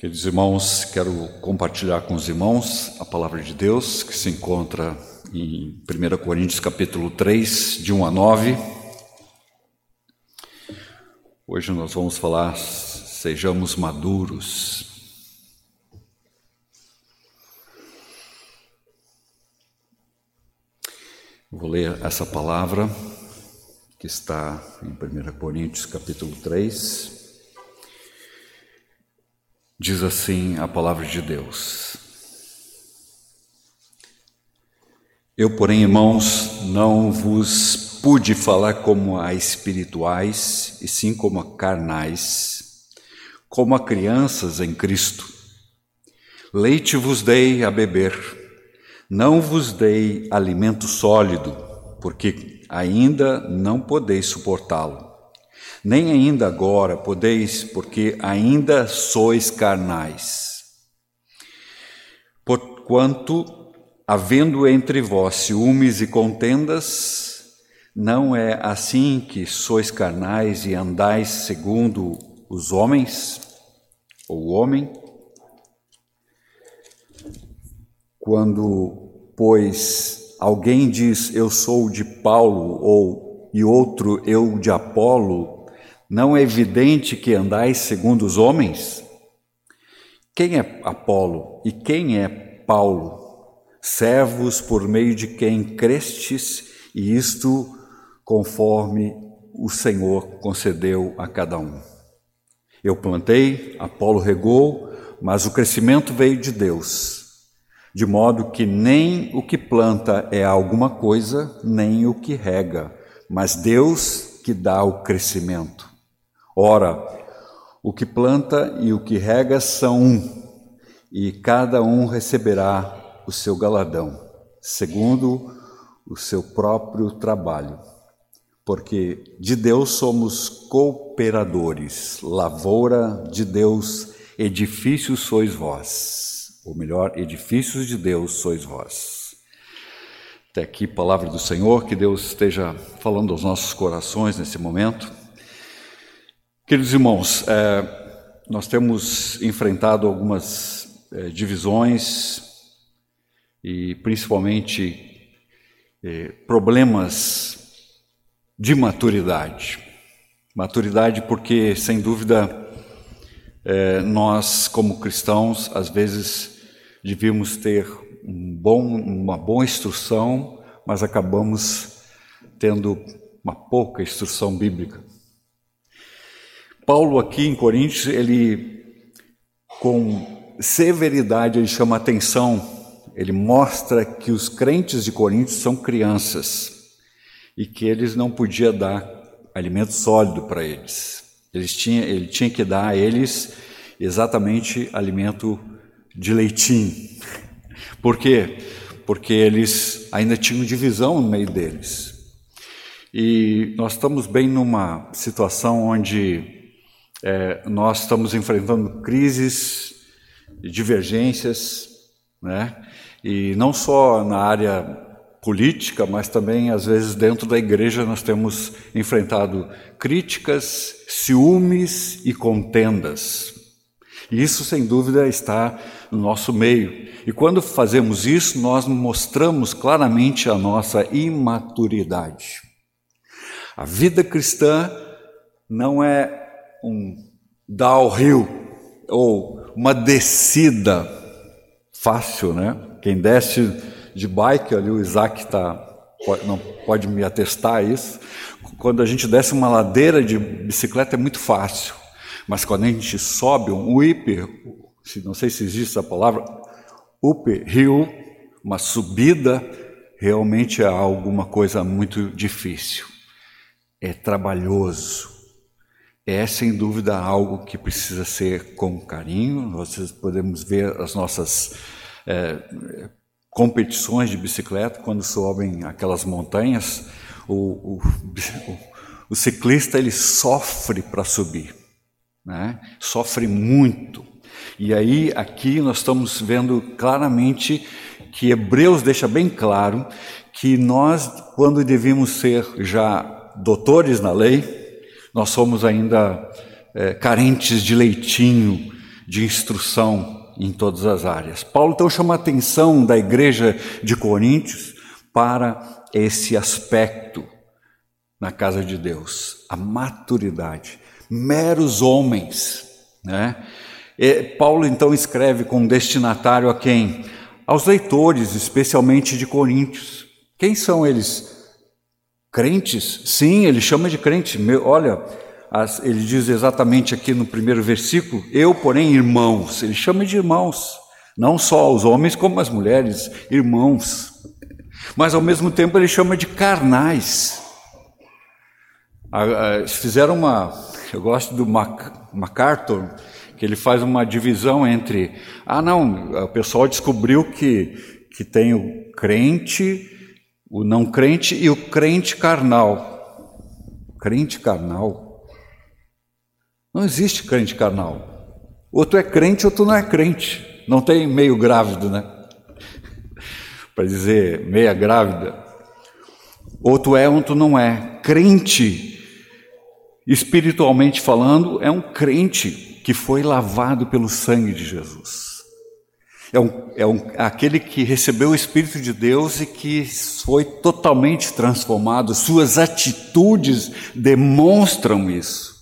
Queridos irmãos, quero compartilhar com os irmãos a palavra de Deus que se encontra em 1 Coríntios capítulo 3, de 1 a 9. Hoje nós vamos falar sejamos maduros. Vou ler essa palavra que está em 1 Coríntios capítulo 3. Diz assim a palavra de Deus. Eu, porém, irmãos, não vos pude falar como a espirituais, e sim como a carnais, como a crianças em Cristo. Leite vos dei a beber, não vos dei alimento sólido, porque ainda não podeis suportá-lo nem ainda agora podeis, porque ainda sois carnais. Porquanto, havendo entre vós ciúmes e contendas, não é assim que sois carnais e andais segundo os homens, ou o homem? Quando, pois, alguém diz eu sou de Paulo, ou e outro eu de Apolo, não é evidente que andais segundo os homens? Quem é Apolo e quem é Paulo? Servos por meio de quem crestes, e isto conforme o Senhor concedeu a cada um. Eu plantei, Apolo regou, mas o crescimento veio de Deus, de modo que nem o que planta é alguma coisa, nem o que rega, mas Deus que dá o crescimento. Ora, o que planta e o que rega são um, e cada um receberá o seu galadão, segundo o seu próprio trabalho. Porque de Deus somos cooperadores, lavoura de Deus, edifícios sois vós. Ou melhor, edifícios de Deus sois vós. Até aqui, palavra do Senhor, que Deus esteja falando aos nossos corações nesse momento. Queridos irmãos, é, nós temos enfrentado algumas é, divisões e principalmente é, problemas de maturidade. Maturidade porque, sem dúvida, nós, como cristãos, às vezes devíamos ter um bom, uma boa instrução, mas acabamos tendo uma pouca instrução bíblica. Paulo aqui em Coríntios, ele com severidade ele chama atenção, ele mostra que os crentes de Coríntios são crianças e que eles não podia dar alimento sólido para eles. Eles tinha, ele tinha que dar a eles exatamente alimento de leitinho. Por quê? Porque eles ainda tinham divisão no meio deles. E nós estamos bem numa situação onde é, nós estamos enfrentando crises, divergências, né? E não só na área política, mas também às vezes dentro da igreja nós temos enfrentado críticas, ciúmes e contendas. E isso sem dúvida está no nosso meio. E quando fazemos isso, nós mostramos claramente a nossa imaturidade. A vida cristã não é um downhill ou uma descida fácil, né? Quem desce de bike, ali o Isaac tá, não pode me atestar isso. Quando a gente desce uma ladeira de bicicleta é muito fácil, mas quando a gente sobe um whip, não sei se existe essa palavra, uphill, uma subida, realmente é alguma coisa muito difícil. É trabalhoso, é sem dúvida algo que precisa ser com carinho. Nós podemos ver as nossas é, competições de bicicleta quando sobem aquelas montanhas. O, o, o, ciclista ele sofre para subir, né? sofre muito. E aí aqui nós estamos vendo claramente que Hebreus deixa bem claro que nós, quando devíamos ser já doutores na lei, nós somos ainda é, carentes de leitinho, de instrução em todas as áreas. Paulo então chama a atenção da igreja de Coríntios para esse aspecto na casa de Deus, a maturidade. Meros homens, né? E Paulo então escreve com destinatário a quem? Aos leitores, especialmente de Coríntios. Quem são eles? Crentes? Sim, ele chama de crente. Olha, ele diz exatamente aqui no primeiro versículo: Eu, porém, irmãos. Ele chama de irmãos, não só os homens, como as mulheres, irmãos. Mas ao mesmo tempo ele chama de carnais. Fizeram uma. Eu gosto do MacArthur, que ele faz uma divisão entre. Ah, não, o pessoal descobriu que, que tem o crente, o não crente e o crente carnal. Crente carnal? Não existe crente carnal. Ou tu é crente ou tu não é crente. Não tem meio grávido, né? Para dizer meia grávida. Ou tu é ou tu não é. Crente espiritualmente falando, é um crente que foi lavado pelo sangue de Jesus. É, um, é um, aquele que recebeu o Espírito de Deus e que foi totalmente transformado. Suas atitudes demonstram isso.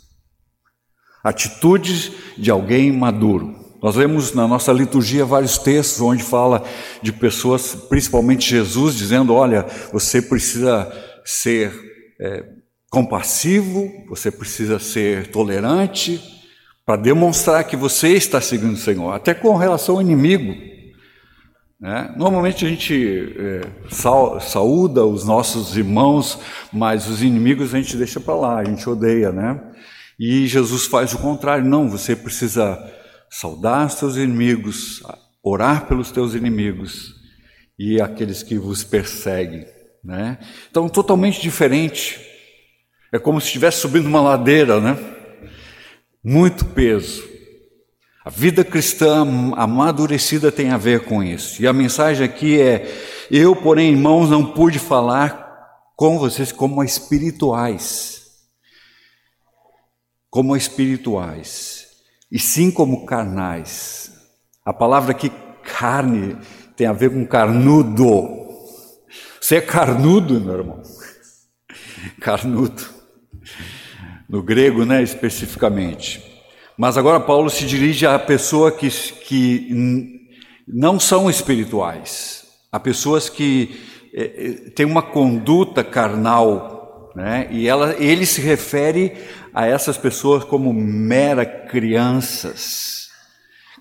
Atitudes de alguém maduro. Nós vemos na nossa liturgia vários textos onde fala de pessoas, principalmente Jesus, dizendo: olha, você precisa ser é, compassivo, você precisa ser tolerante, para demonstrar que você está seguindo o Senhor, até com relação ao inimigo. Né? Normalmente a gente é, saúda os nossos irmãos, mas os inimigos a gente deixa para lá, a gente odeia, né? E Jesus faz o contrário, não, você precisa saudar os teus inimigos, orar pelos teus inimigos e aqueles que vos perseguem, né? Então, totalmente diferente é como se estivesse subindo uma ladeira, né? Muito peso. A vida cristã amadurecida tem a ver com isso. E a mensagem aqui é: eu, porém, irmãos, não pude falar com vocês como espirituais. Como espirituais. E sim como carnais. A palavra aqui, carne, tem a ver com carnudo. Você é carnudo, meu irmão. Carnudo no grego, né, especificamente. Mas agora Paulo se dirige à pessoa que, que não são espirituais, a pessoas que é, têm uma conduta carnal, né, e ela, ele se refere a essas pessoas como mera crianças,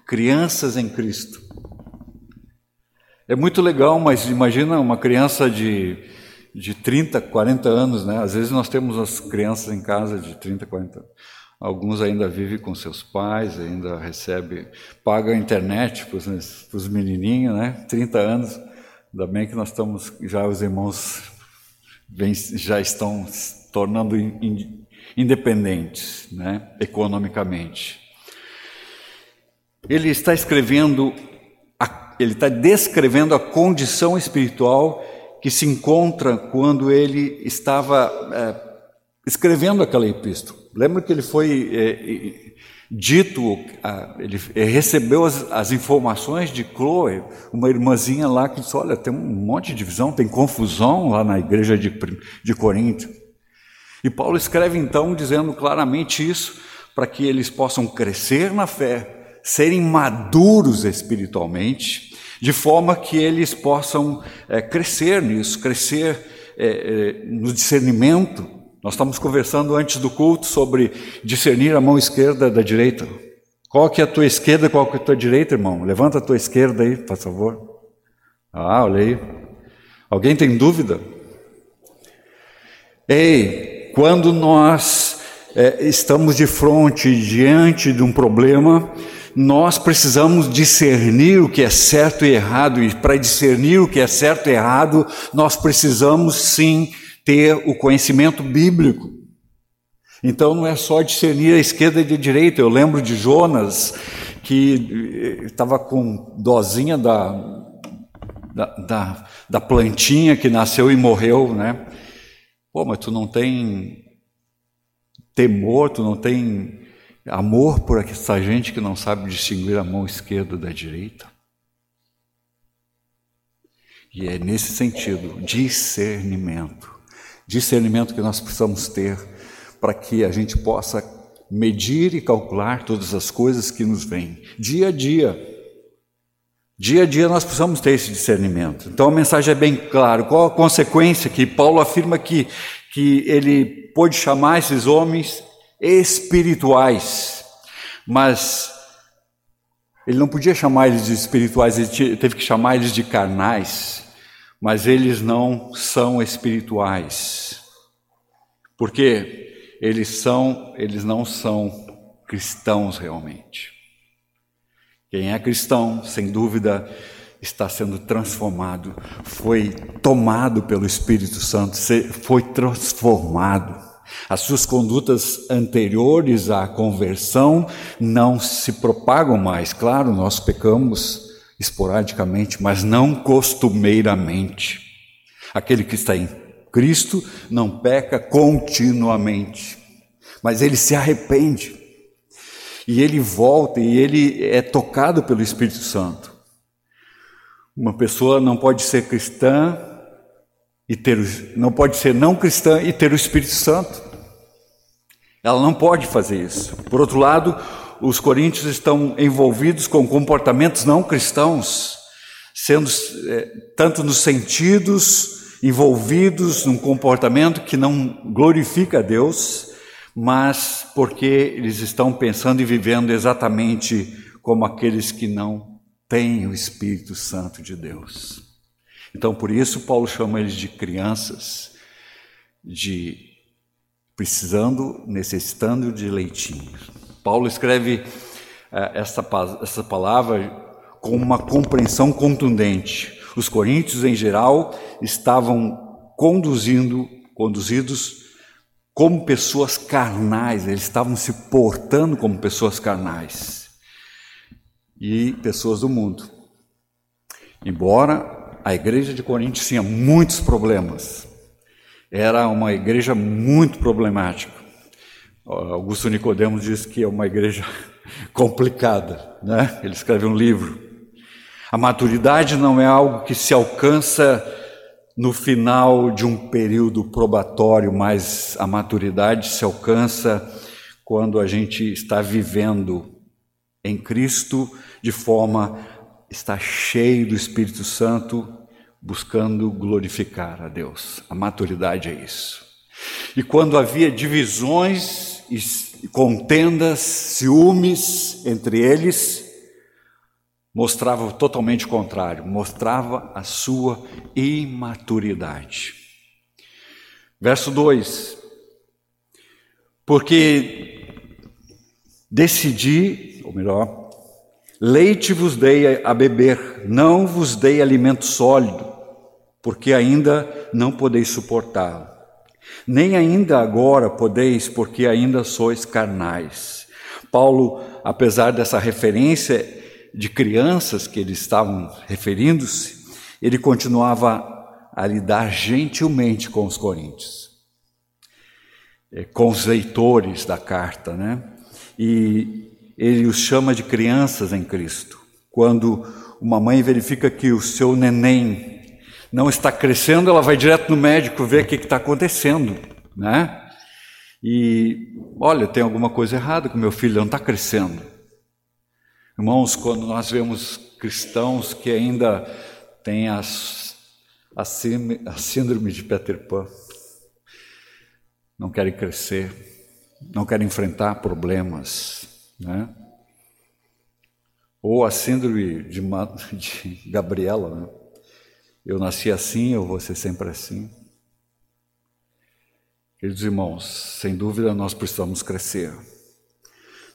crianças em Cristo. É muito legal, mas imagina uma criança de de 30, 40 anos, né? Às vezes nós temos as crianças em casa de 30, 40 anos. Alguns ainda vivem com seus pais, ainda recebe, paga a internet para os menininhos, né? 30 anos. Ainda bem que nós estamos, já os irmãos já estão se tornando independentes, né? Economicamente. Ele está escrevendo, ele está descrevendo a condição espiritual que se encontra quando ele estava é, escrevendo aquela epístola. Lembra que ele foi é, dito, ele recebeu as, as, informações de Chloe, uma irmãzinha lá que disse: Olha, tem um monte de divisão, tem confusão lá na igreja de, de Corinto. E Paulo escreve então dizendo claramente isso, para que eles possam crescer na fé, serem maduros espiritualmente de forma que eles possam é, crescer nisso, crescer é, é, no discernimento. Nós estamos conversando antes do culto sobre discernir a mão esquerda da direita. Qual que é a tua esquerda, qual que é a tua direita, irmão? Levanta a tua esquerda aí, por favor. Ah, olha aí. Alguém tem dúvida? Ei, quando nós estamos de frente diante de um problema, nós precisamos discernir o que é certo e errado, e para discernir o que é certo e errado, nós precisamos sim ter o conhecimento bíblico. Então não é só discernir a esquerda e a direita. Eu lembro de Jonas, que estava eh, com dozinha da, da, da, da plantinha que nasceu e morreu, né? Pô, mas tu não tem temor, tu não tem Amor por essa gente que não sabe distinguir a mão esquerda da direita. E é nesse sentido, discernimento. Discernimento que nós precisamos ter para que a gente possa medir e calcular todas as coisas que nos vêm, dia a dia. Dia a dia nós precisamos ter esse discernimento. Então a mensagem é bem clara. Qual a consequência que Paulo afirma que, que ele pôde chamar esses homens espirituais, mas ele não podia chamar eles de espirituais, ele teve que chamar eles de carnais, mas eles não são espirituais. Porque eles são, eles não são cristãos realmente. Quem é cristão, sem dúvida, está sendo transformado, foi tomado pelo Espírito Santo, foi transformado. As suas condutas anteriores à conversão não se propagam mais. Claro, nós pecamos esporadicamente, mas não costumeiramente. Aquele que está em Cristo não peca continuamente, mas ele se arrepende. E ele volta e ele é tocado pelo Espírito Santo. Uma pessoa não pode ser cristã e ter não pode ser não cristã e ter o Espírito Santo. Ela não pode fazer isso. Por outro lado, os coríntios estão envolvidos com comportamentos não cristãos, sendo é, tanto nos sentidos envolvidos num comportamento que não glorifica a Deus, mas porque eles estão pensando e vivendo exatamente como aqueles que não têm o Espírito Santo de Deus. Então, por isso, Paulo chama eles de crianças, de precisando, necessitando de leitinho. Paulo escreve eh, essa, essa palavra com uma compreensão contundente. Os coríntios, em geral, estavam conduzindo, conduzidos como pessoas carnais, eles estavam se portando como pessoas carnais e pessoas do mundo. Embora a igreja de Corinto tinha muitos problemas, era uma igreja muito problemática. Augusto Nicodemos diz que é uma igreja complicada, né? Ele escreve um livro. A maturidade não é algo que se alcança no final de um período probatório, mas a maturidade se alcança quando a gente está vivendo em Cristo de forma está cheio do Espírito Santo, buscando glorificar a Deus. A maturidade é isso. E quando havia divisões e contendas, ciúmes entre eles, mostrava totalmente o contrário, mostrava a sua imaturidade. Verso 2: Porque decidi, ou melhor, leite vos dei a beber, não vos dei alimento sólido, porque ainda não podeis suportá-lo. Nem ainda agora podeis, porque ainda sois carnais. Paulo, apesar dessa referência, de crianças que eles estavam referindo-se, ele continuava a lidar gentilmente com os coríntios, é, com os leitores da carta, né? E ele os chama de crianças em Cristo. Quando uma mãe verifica que o seu neném não está crescendo, ela vai direto no médico ver o que está acontecendo, né? E olha, tem alguma coisa errada com meu filho, não está crescendo. Irmãos, quando nós vemos cristãos que ainda têm as, a, a síndrome de Peter Pan, não querem crescer, não querem enfrentar problemas, né? Ou a síndrome de, de Gabriela, né? Eu nasci assim, eu vou ser sempre assim. Queridos irmãos, sem dúvida nós precisamos crescer.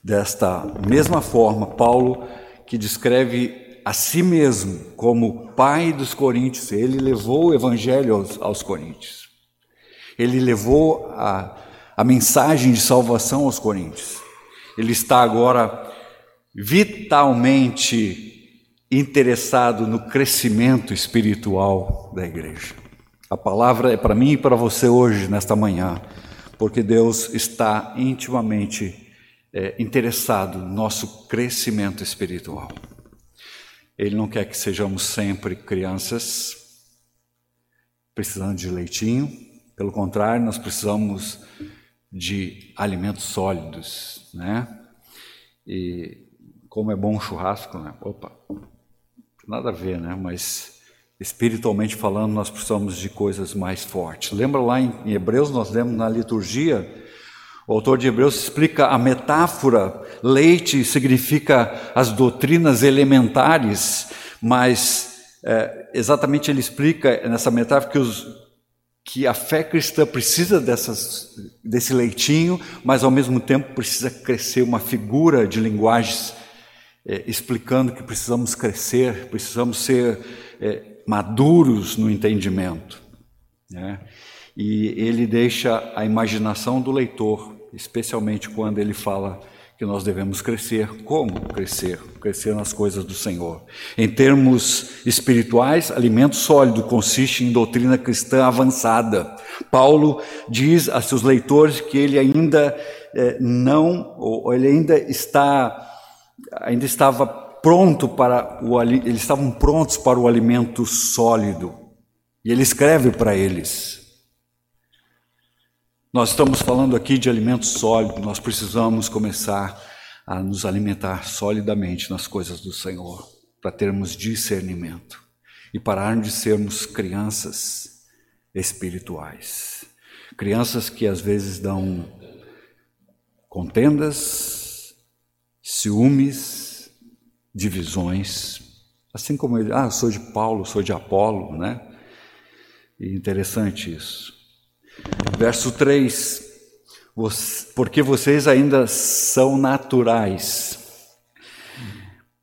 Desta mesma forma, Paulo, que descreve a si mesmo como pai dos coríntios, ele levou o evangelho aos, aos coríntios. Ele levou a, a mensagem de salvação aos coríntios. Ele está agora vitalmente interessado no crescimento espiritual da igreja. A palavra é para mim e para você hoje, nesta manhã, porque Deus está intimamente é, interessado no nosso crescimento espiritual. Ele não quer que sejamos sempre crianças precisando de leitinho, pelo contrário, nós precisamos de alimentos sólidos, né? E como é bom um churrasco, né? Opa, nada a ver, né? Mas espiritualmente falando, nós precisamos de coisas mais fortes. Lembra lá em Hebreus, nós lemos na liturgia, o autor de Hebreus explica a metáfora, leite significa as doutrinas elementares, mas é, exatamente ele explica nessa metáfora que, os, que a fé cristã precisa dessas, desse leitinho, mas ao mesmo tempo precisa crescer uma figura de linguagens é, explicando que precisamos crescer, precisamos ser é, maduros no entendimento. Né? E ele deixa a imaginação do leitor, especialmente quando ele fala que nós devemos crescer. Como crescer? Crescer nas coisas do Senhor. Em termos espirituais, alimento sólido consiste em doutrina cristã avançada. Paulo diz a seus leitores que ele ainda é, não, ou ele ainda está, ainda estava pronto para o eles estavam prontos para o alimento sólido. E ele escreve para eles. Nós estamos falando aqui de alimento sólido, nós precisamos começar a nos alimentar solidamente nas coisas do Senhor, para termos discernimento e parar de sermos crianças espirituais. Crianças que às vezes dão contendas, ciúmes, divisões, assim como ele, ah, sou de Paulo, sou de Apolo, né? E interessante isso. Verso 3: Porque vocês ainda são naturais.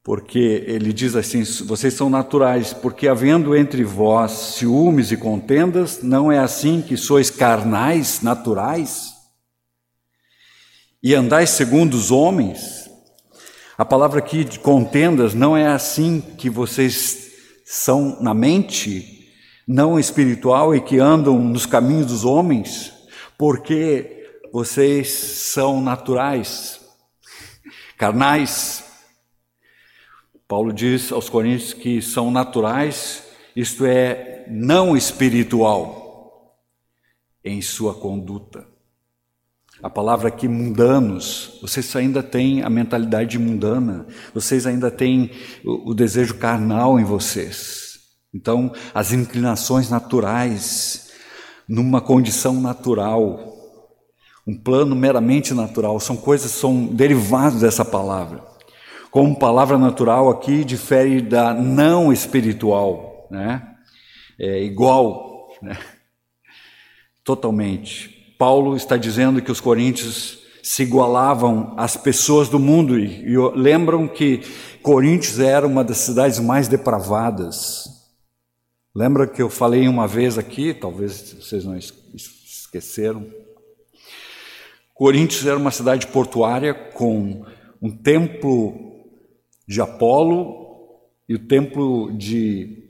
Porque ele diz assim: vocês são naturais, porque havendo entre vós ciúmes e contendas, não é assim que sois carnais, naturais? E andais segundo os homens? A palavra aqui de contendas não é assim que vocês são na mente, não espiritual e que andam nos caminhos dos homens, porque vocês são naturais, carnais. Paulo diz aos Coríntios que são naturais, isto é, não espiritual em sua conduta. A palavra aqui mundanos, vocês ainda têm a mentalidade mundana, vocês ainda têm o, o desejo carnal em vocês. Então, as inclinações naturais, numa condição natural, um plano meramente natural, são coisas, são derivados dessa palavra. Como palavra natural aqui difere da não espiritual, né? É igual, né? Totalmente. Paulo está dizendo que os coríntios se igualavam às pessoas do mundo e, e lembram que Coríntios era uma das cidades mais depravadas. Lembra que eu falei uma vez aqui, talvez vocês não esqueceram. Coríntios era uma cidade portuária com um templo de Apolo e o templo de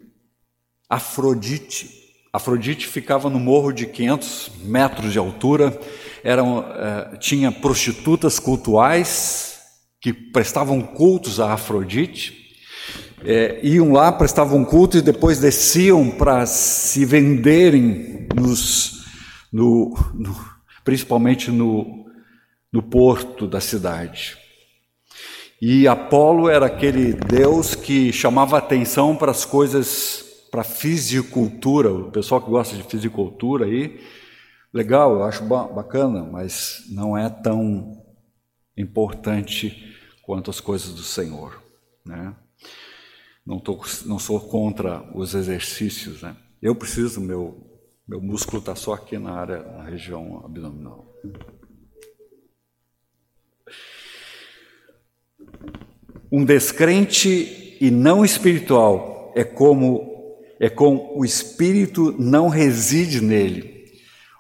Afrodite. Afrodite ficava no morro de 500 metros de altura, eram, uh, tinha prostitutas cultuais que prestavam cultos a Afrodite, é, iam lá, prestavam culto e depois desciam para se venderem, nos, no, no, principalmente no, no porto da cidade. E Apolo era aquele deus que chamava atenção para as coisas para fisicultura, o pessoal que gosta de fisicultura aí, legal, eu acho bacana, mas não é tão importante quanto as coisas do Senhor, né? Não, tô, não sou contra os exercícios, né? Eu preciso, meu, meu músculo está só aqui na área, na região abdominal. Um descrente e não espiritual é como é com o espírito não reside nele.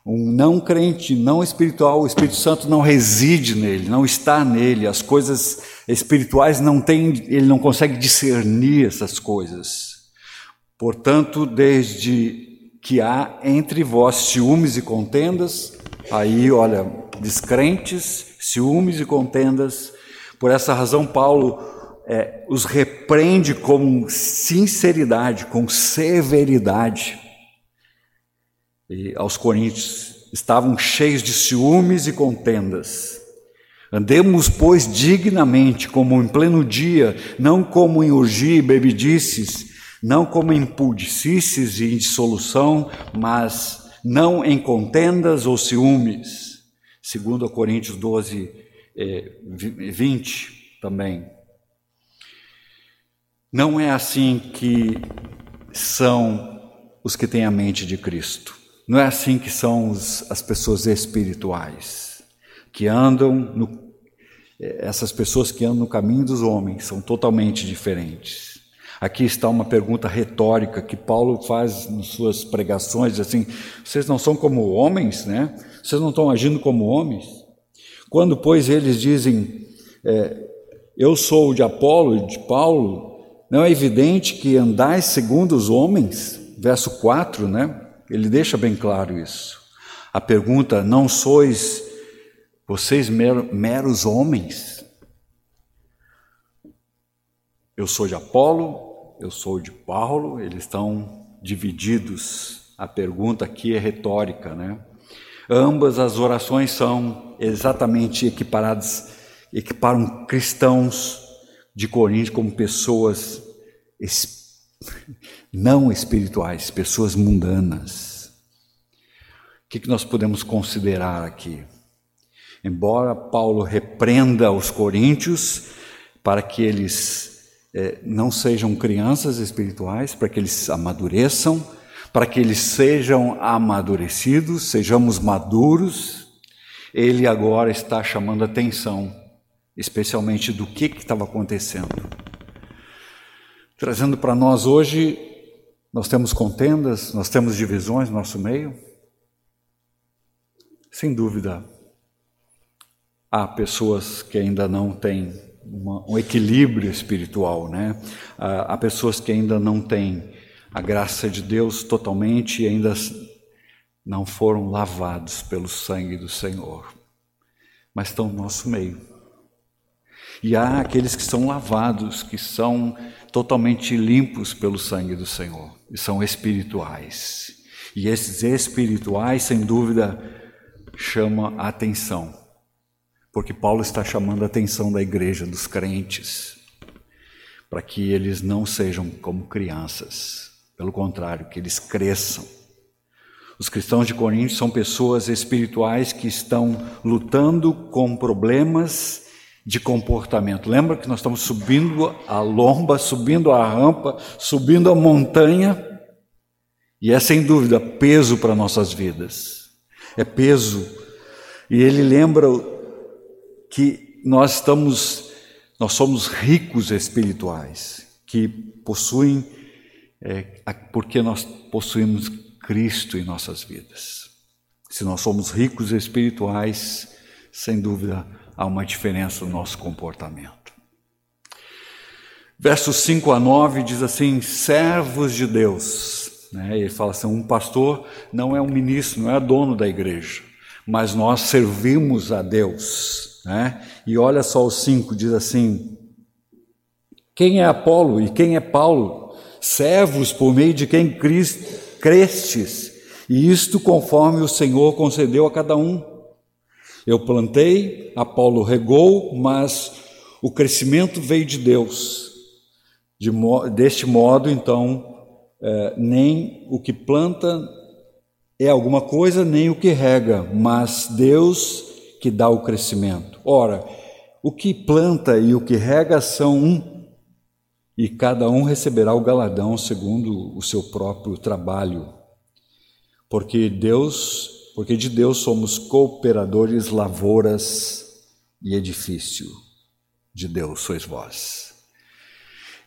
Um não crente, não espiritual, o Espírito Santo não reside nele, não está nele. As coisas espirituais não tem, ele não consegue discernir essas coisas. Portanto, desde que há entre vós ciúmes e contendas, aí, olha, descrentes, ciúmes e contendas. Por essa razão, Paulo é, os repreende com sinceridade, com severidade. E aos coríntios estavam cheios de ciúmes e contendas. Andemos, pois, dignamente, como em pleno dia, não como em orgia e bebidices, não como em pudicices e dissolução, mas não em contendas ou ciúmes. Segundo Coríntios 12, 20 também. Não é assim que são os que têm a mente de Cristo. Não é assim que são os, as pessoas espirituais, que andam no, essas pessoas que andam no caminho dos homens são totalmente diferentes. Aqui está uma pergunta retórica que Paulo faz nas suas pregações, assim: vocês não são como homens, né? Vocês não estão agindo como homens? Quando, pois, eles dizem, é, eu sou de Apolo e de Paulo, não é evidente que andais segundo os homens? Verso 4, né? Ele deixa bem claro isso. A pergunta: não sois vocês meros homens? Eu sou de Apolo, eu sou de Paulo, eles estão divididos. A pergunta aqui é retórica, né? Ambas as orações são exatamente equiparadas, equiparam cristãos de Corinto como pessoas não espirituais, pessoas mundanas. O que, nós podemos considerar aqui? Embora Paulo repreenda os coríntios para que eles é, não sejam crianças espirituais, para que eles amadureçam, para que eles sejam amadurecidos, sejamos maduros, ele agora está chamando atenção especialmente do que estava acontecendo. Trazendo para nós hoje, nós temos contendas, nós temos divisões no nosso meio? Sem dúvida, há pessoas que ainda não têm uma, um equilíbrio espiritual, né? Há, pessoas que ainda não têm a graça de Deus totalmente e ainda não foram lavados pelo sangue do Senhor, mas estão no nosso meio. E há aqueles que são lavados, que são totalmente limpos pelo sangue do Senhor, e são espirituais. E esses espirituais, sem dúvida, chama a atenção, porque Paulo está chamando a atenção da igreja, dos crentes, para que eles não sejam como crianças, pelo contrário, que eles cresçam. Os cristãos de Corinto são pessoas espirituais que estão lutando com problemas de comportamento. Lembra que nós estamos subindo a lomba, subindo a rampa, subindo a montanha, e é sem dúvida peso para nossas vidas. É peso. E ele lembra que nós estamos, nós somos ricos espirituais, que possuem, é, porque nós possuímos Cristo em nossas vidas. Se nós somos ricos espirituais, sem dúvida, há uma diferença no nosso comportamento. Versos 5 a 9 diz assim: servos de Deus. Né? Ele fala assim: um pastor não é um ministro, não é dono da igreja, mas nós servimos a Deus. Né? E olha só o 5: diz assim: quem é Apolo e quem é Paulo? Servos por meio de quem crestes, e isto conforme o Senhor concedeu a cada um. Eu plantei, Apolo regou, mas o crescimento veio de Deus. De deste modo, então, é, nem o que planta é alguma coisa, nem o que rega, mas Deus que dá o crescimento. Ora, o que planta e o que rega são um, e cada um receberá o galardão segundo o seu próprio trabalho. Porque Deus porque de Deus somos cooperadores, lavouras e edifício. De Deus sois vós.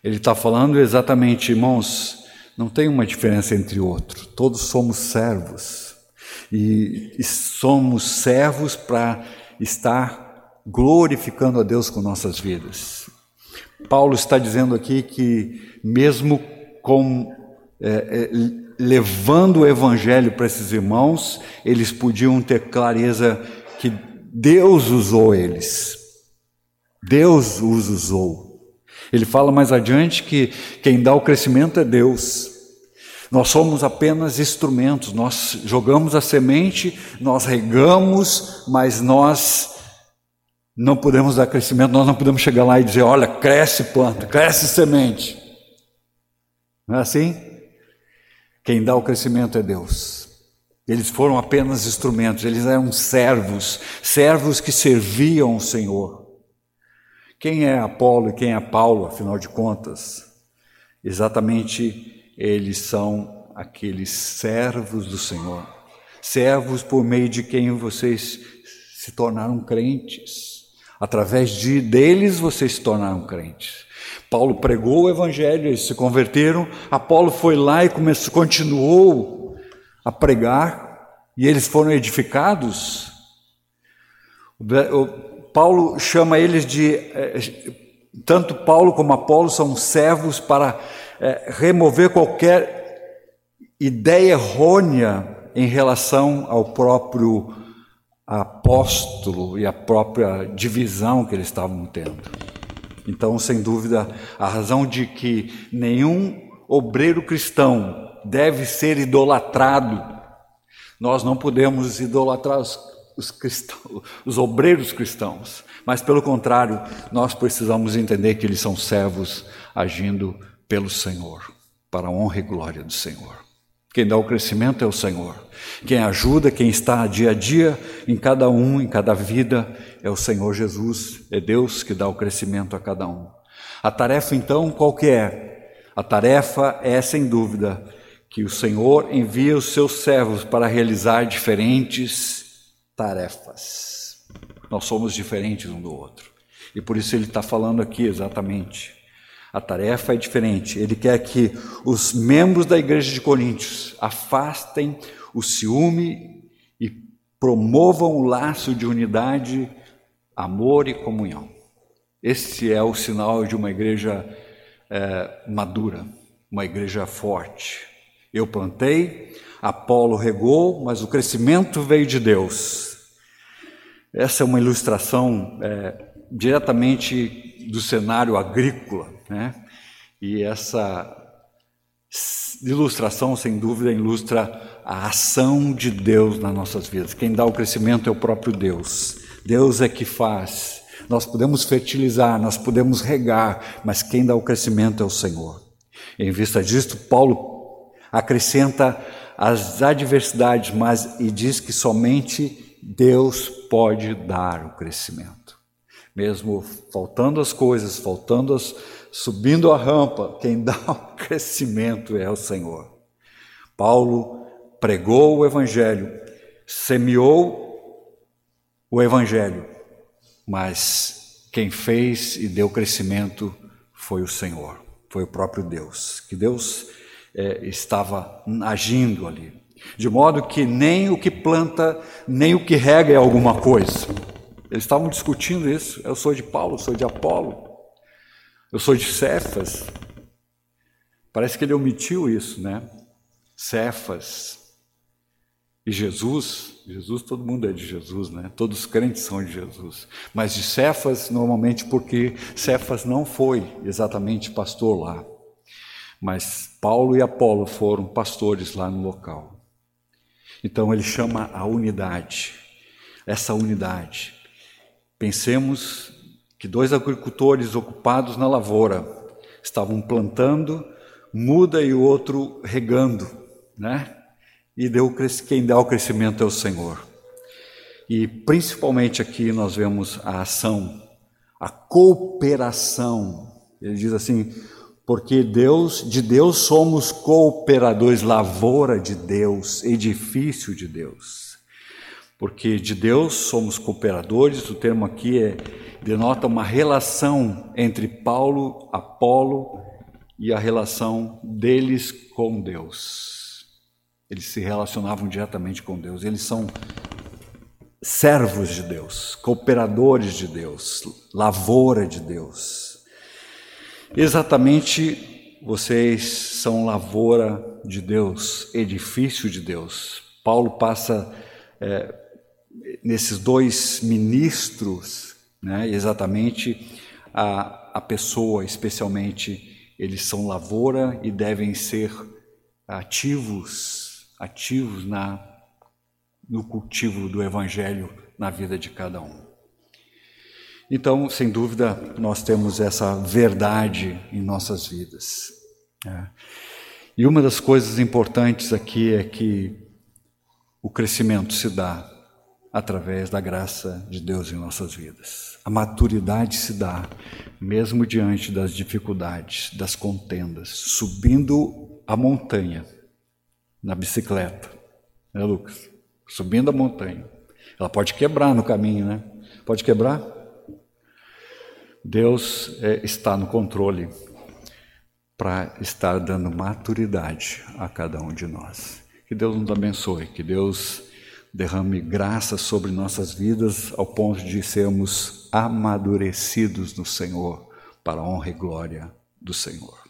Ele está falando exatamente, irmãos, não tem uma diferença entre outro, todos somos servos e, e somos servos para estar glorificando a Deus com nossas vidas. Paulo está dizendo aqui que, mesmo com é, é, levando o evangelho para esses irmãos, eles podiam ter clareza que Deus usou eles. Deus os usou. Ele fala mais adiante que quem dá o crescimento é Deus. Nós somos apenas instrumentos, nós jogamos a semente, nós regamos, mas nós não podemos dar crescimento, nós não podemos chegar lá e dizer: olha, cresce planta, cresce semente. Não é assim? Quem dá o crescimento é Deus. Eles foram apenas instrumentos, eles eram servos, servos que serviam o Senhor. Quem é Apolo e quem é Paulo, afinal de contas? Exatamente eles são aqueles servos do Senhor, servos por meio de quem vocês se tornaram crentes. Através de deles vocês se tornaram crentes. Paulo pregou o evangelho, eles se converteram. Apolo foi lá e começou, continuou a pregar e eles foram edificados. Paulo chama eles de eh, tanto Paulo como Apolo são servos para é, remover qualquer ideia errônea em relação ao próprio apóstolo e a própria divisão que eles estavam tendo. Então, sem dúvida, a razão de que nenhum obreiro cristão deve ser idolatrado, nós não podemos idolatrar os, os, cristãos, os obreiros cristãos, mas pelo contrário, nós precisamos entender que eles são servos agindo pelo Senhor, para a honra e glória do Senhor. Quem dá o crescimento é o Senhor. Quem ajuda, quem está dia a dia em cada um, em cada vida, é o Senhor Jesus. É Deus que dá o crescimento a cada um. A tarefa, então, qual que é? A tarefa é, sem dúvida, que o Senhor envia os seus servos para realizar diferentes tarefas. Nós somos diferentes um do outro. E por isso ele está falando aqui exatamente a tarefa é diferente. Ele quer que os membros da igreja de Coríntios afastem o ciúme e promovam o laço de unidade, amor e comunhão. Esse é o sinal de uma igreja é, madura, uma igreja forte. Eu plantei, Apolo regou, mas o crescimento veio de Deus. Essa é uma ilustração é, diretamente do cenário agrícola. Né? E essa ilustração, sem dúvida, ilustra a ação de Deus nas nossas vidas. Quem dá o crescimento é o próprio Deus. Deus é que faz. Nós podemos fertilizar, nós podemos regar, mas quem dá o crescimento é o Senhor. Em vista disto, Paulo acrescenta as adversidades, mas e diz que somente Deus pode dar o crescimento. Mesmo faltando as coisas, faltando as, subindo a rampa, quem dá o crescimento é o Senhor. Paulo pregou o Evangelho, semeou o Evangelho, mas quem fez e deu crescimento foi o Senhor, foi o próprio Deus, que Deus é, estava agindo ali. De modo que nem o que planta, nem o que rega é alguma coisa. Eles estavam discutindo isso. Eu sou de Paulo, sou de Apolo. Eu sou de Cefas. Parece que ele omitiu isso, né? Cefas. E Jesus, Jesus, todo mundo é de Jesus, né? Todos os crentes são de Jesus. Mas de Cefas, normalmente porque Cefas não foi exatamente pastor lá. Mas Paulo e Apolo foram pastores lá no local. Então ele chama a unidade. Essa unidade. Pensemos que dois agricultores ocupados na lavoura estavam plantando muda e o outro regando, né? E deu, quem dá o crescimento é o Senhor. E principalmente aqui nós vemos a ação, a cooperação. Ele diz assim: porque Deus, de Deus somos cooperadores, lavoura de Deus, edifício de Deus. Porque de Deus somos cooperadores, o termo aqui é denota uma relação entre Paulo, Apolo e a relação deles com Deus. Eles se relacionavam diretamente com Deus, eles são servos de Deus, cooperadores de Deus, lavoura de Deus. Exatamente vocês são lavoura de Deus, edifício de Deus. Paulo passa é, nesses dois ministros, né, exatamente a, a pessoa, especialmente, eles são lavoura e devem ser ativos, ativos na, no cultivo do Evangelho na vida de cada um. Então, sem dúvida, nós temos essa verdade em nossas vidas. É. E uma das coisas importantes aqui é que o crescimento se dá através da graça de Deus em nossas vidas. A maturidade se dá mesmo diante das dificuldades, das contendas, subindo a montanha na bicicleta, né, Lucas? Subindo a montanha. Ela pode quebrar no caminho, né? Pode quebrar? Deus é, está no controle para estar dando maturidade a cada um de nós. Que Deus nos abençoe, que Deus derrame graça sobre nossas vidas ao ponto de sermos amadurecidos no Senhor para a honra e glória do Senhor.